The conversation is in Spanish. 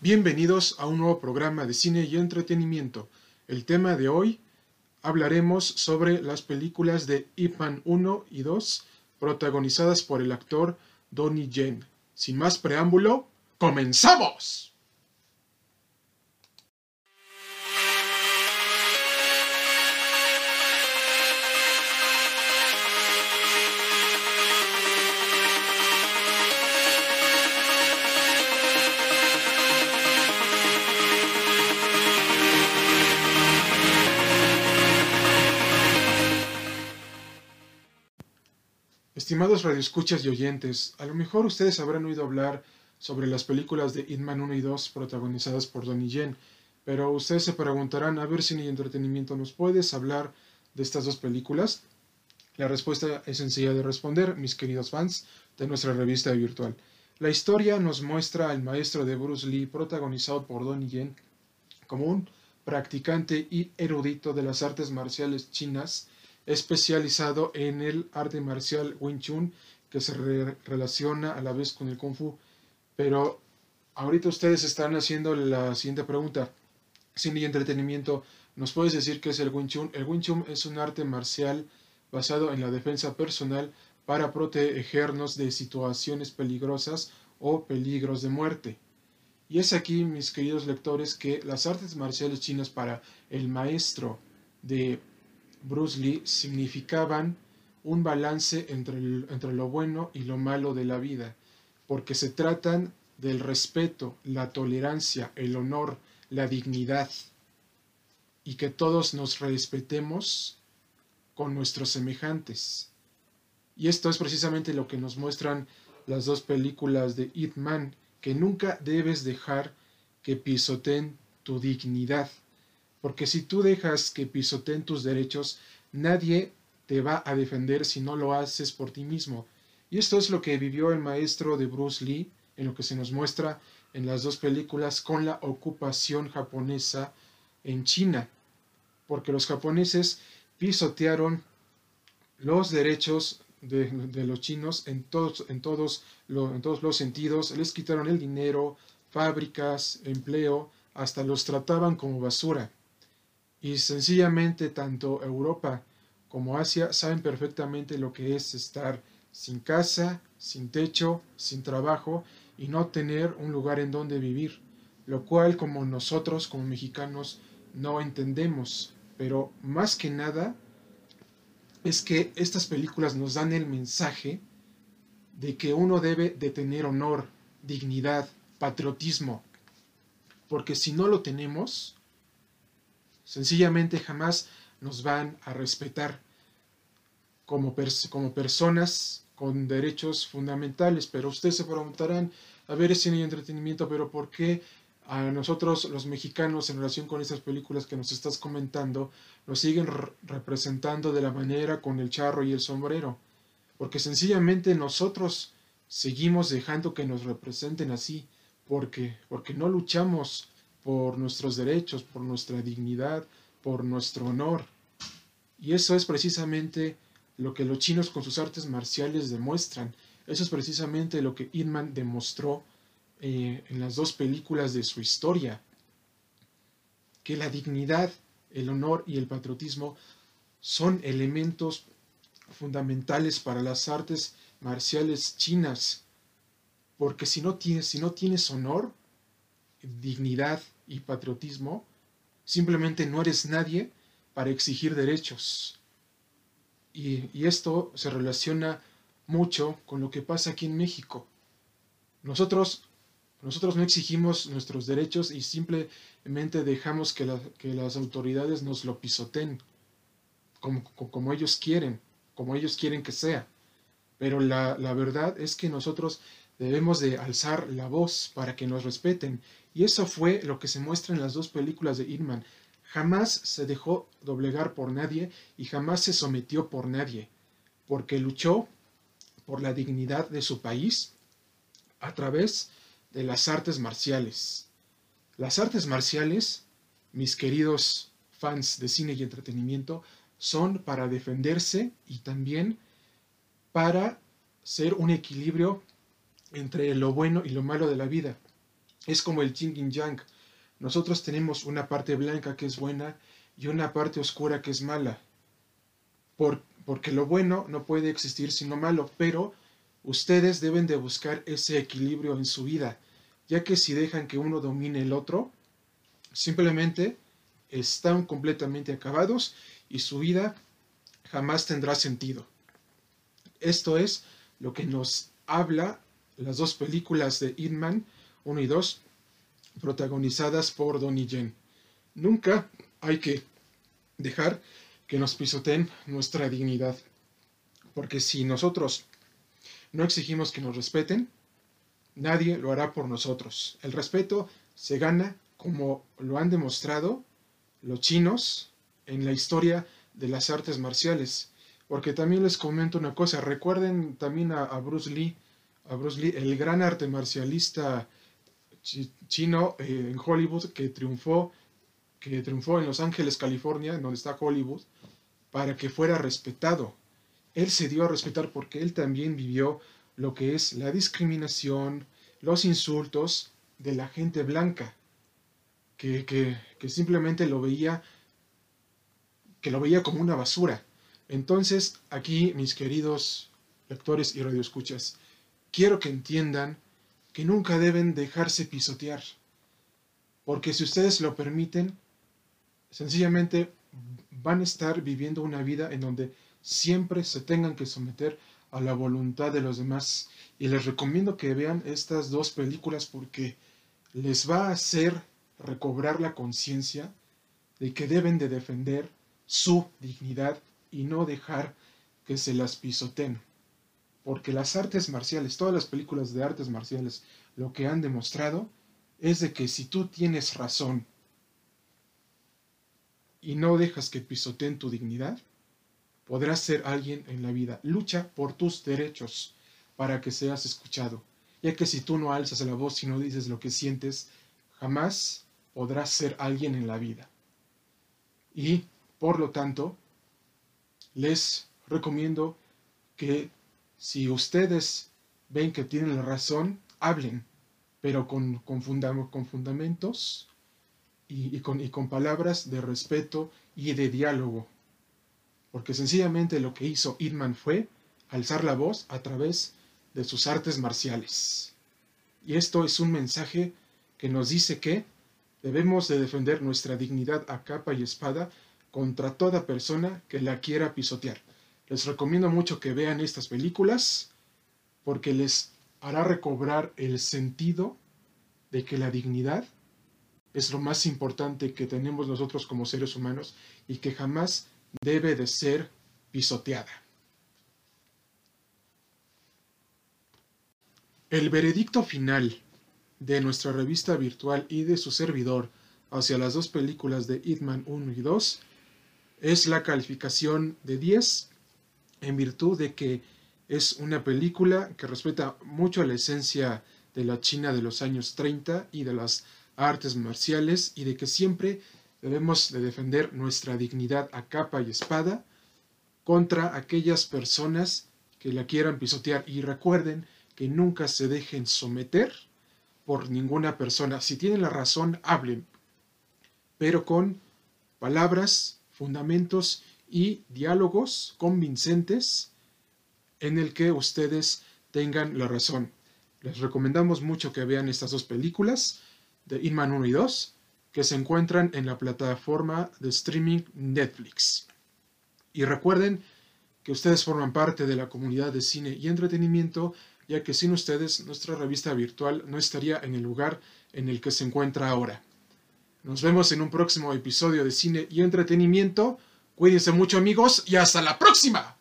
Bienvenidos a un nuevo programa de cine y entretenimiento. El tema de hoy hablaremos sobre las películas de Ip Man 1 y 2 protagonizadas por el actor Donnie Yen. Sin más preámbulo, ¡comenzamos! Estimados radioescuchas y oyentes, a lo mejor ustedes habrán oído hablar sobre las películas de Hitman 1 y 2 protagonizadas por Donnie Yen, pero ustedes se preguntarán, a ver si y entretenimiento nos puedes hablar de estas dos películas. La respuesta es sencilla de responder, mis queridos fans de nuestra revista virtual. La historia nos muestra al maestro de Bruce Lee protagonizado por Donnie Yen como un practicante y erudito de las artes marciales chinas especializado en el arte marcial Wing Chun, que se relaciona a la vez con el Kung Fu. Pero ahorita ustedes están haciendo la siguiente pregunta. Cine y entretenimiento, ¿nos puedes decir qué es el Wing Chun? El Wing Chun es un arte marcial basado en la defensa personal para protegernos de situaciones peligrosas o peligros de muerte. Y es aquí, mis queridos lectores, que las artes marciales chinas para el maestro de Bruce Lee significaban un balance entre, entre lo bueno y lo malo de la vida, porque se tratan del respeto, la tolerancia, el honor, la dignidad, y que todos nos respetemos con nuestros semejantes. Y esto es precisamente lo que nos muestran las dos películas de Ip Man, que nunca debes dejar que pisoteen tu dignidad porque si tú dejas que pisoteen tus derechos, nadie te va a defender si no lo haces por ti mismo. Y esto es lo que vivió el maestro de Bruce Lee, en lo que se nos muestra en las dos películas con la ocupación japonesa en China, porque los japoneses pisotearon los derechos de, los chinos en todos, en, todos en todos los sentidos, les quitaron el dinero, fábricas, empleo, hasta los trataban como basura. Y sencillamente tanto Europa como Asia saben perfectamente lo que es estar sin casa, sin techo, sin trabajo y no tener un lugar en donde vivir, lo cual como nosotros como mexicanos no entendemos, pero más que nada es que estas películas nos dan el mensaje de que uno debe de tener honor, dignidad, patriotismo, porque si no lo tenemos, Sencillamente jamás nos van a respetar como, como personas con derechos fundamentales. Pero ustedes se preguntarán, a ver, es cine y entretenimiento, pero ¿por qué a nosotros los mexicanos en relación con estas películas que nos estás comentando nos siguen representando de la manera con el charro y el sombrero? Porque sencillamente nosotros seguimos dejando que nos representen así, porque, porque no luchamos por nuestros derechos, por nuestra dignidad, por nuestro honor. Y eso es precisamente lo que los chinos con sus artes marciales demuestran. Eso es precisamente lo que Inman demostró eh, en las dos películas de su historia. Que la dignidad, el honor y el patriotismo son elementos fundamentales para las artes marciales chinas. Porque si no tienes, si no tienes honor, dignidad y patriotismo, simplemente no eres nadie para exigir derechos. Y, esto se relaciona mucho con lo que pasa aquí en México. Nosotros, nosotros no exigimos nuestros derechos y simplemente dejamos que, las autoridades nos lo pisoten como, como, ellos quieren, como ellos quieren que sea. Pero la, la verdad es que nosotros debemos de alzar la voz para que nos respeten y eso fue lo que se muestra en las dos películas de Irman. Jamás se dejó doblegar por nadie y jamás se sometió por nadie, porque luchó por la dignidad de su país a través de las artes marciales. Las artes marciales, mis queridos fans de cine y entretenimiento, son para defenderse y también para ser un equilibrio entre lo bueno y lo malo de la vida Es como el yin y yang. Nosotros tenemos una parte blanca que es buena y una parte oscura que es mala. Por, porque lo bueno no puede existir sino malo, pero ustedes deben de buscar ese equilibrio en su vida, ya que si dejan que uno domine el otro, simplemente están completamente acabados y su vida jamás tendrá sentido. Esto es lo que nos habla las dos películas de Inman 1 y 2, protagonizadas por Donnie Yen. Nunca hay que dejar que nos pisoteen nuestra dignidad, porque si nosotros no exigimos que nos respeten, nadie lo hará por nosotros. El respeto se gana como lo han demostrado los chinos en la historia de las artes marciales. Porque también les comento una cosa, recuerden también a, Bruce Lee, a Bruce Lee, el gran arte marcialista chino eh, en Hollywood que triunfó, que triunfó en Los Ángeles, California, donde está Hollywood, para que fuera respetado. Él se dio a respetar porque él también vivió lo que es la discriminación, los insultos de la gente blanca, que, que, que simplemente lo veía que lo veía como una basura. Entonces, aquí, mis queridos lectores y radioescuchas, quiero que entiendan que nunca deben dejarse pisotear. Porque si ustedes lo permiten, sencillamente van a estar viviendo una vida en donde siempre se tengan que someter a la voluntad de los demás. Y les recomiendo que vean estas dos películas porque les va a hacer recobrar la conciencia de que deben de defender su dignidad y no dejar que se las pisoteen. Porque las artes marciales, todas las películas de artes marciales, lo que han demostrado es de que si tú tienes razón y no dejas que pisoteen tu dignidad, podrás ser alguien en la vida. Lucha por tus derechos para que seas escuchado, ya que si tú no alzas la voz y no dices lo que sientes, jamás podrás ser alguien en la vida. Y por lo tanto, les recomiendo que si ustedes ven que tienen la razón, hablen, pero con, con, fundamentos y, con, palabras de respeto y de diálogo. Porque sencillamente lo que hizo Idman fue alzar la voz a través de sus artes marciales. Y esto es un mensaje que nos dice que debemos de defender nuestra dignidad a capa y espada contra toda persona que la quiera pisotear. Les recomiendo mucho que vean estas películas porque les hará recobrar el sentido de que la dignidad es lo más importante que tenemos nosotros como seres humanos y que jamás debe de ser pisoteada. El veredicto final de nuestra revista virtual y de su servidor hacia las dos películas de Hitman 1 y 2 es la calificación de 10 en virtud de que es una película que respeta mucho la esencia de la China de los años 30 y de las artes marciales y de que siempre debemos de defender nuestra dignidad a capa y espada contra aquellas personas que la quieran pisotear y recuerden que nunca se dejen someter por ninguna persona. Si tienen la razón, hablen, pero con palabras fundamentos y diálogos convincentes en el que ustedes tengan la razón. Les recomendamos mucho que vean estas dos películas de Inman 1 y 2 que se encuentran en la plataforma de streaming Netflix. Y recuerden que ustedes forman parte de la comunidad de cine y entretenimiento, ya que sin ustedes nuestra revista virtual no estaría en el lugar en el que se encuentra ahora. Nos vemos en un próximo episodio de cine y entretenimiento. Cuídense mucho amigos y hasta la próxima.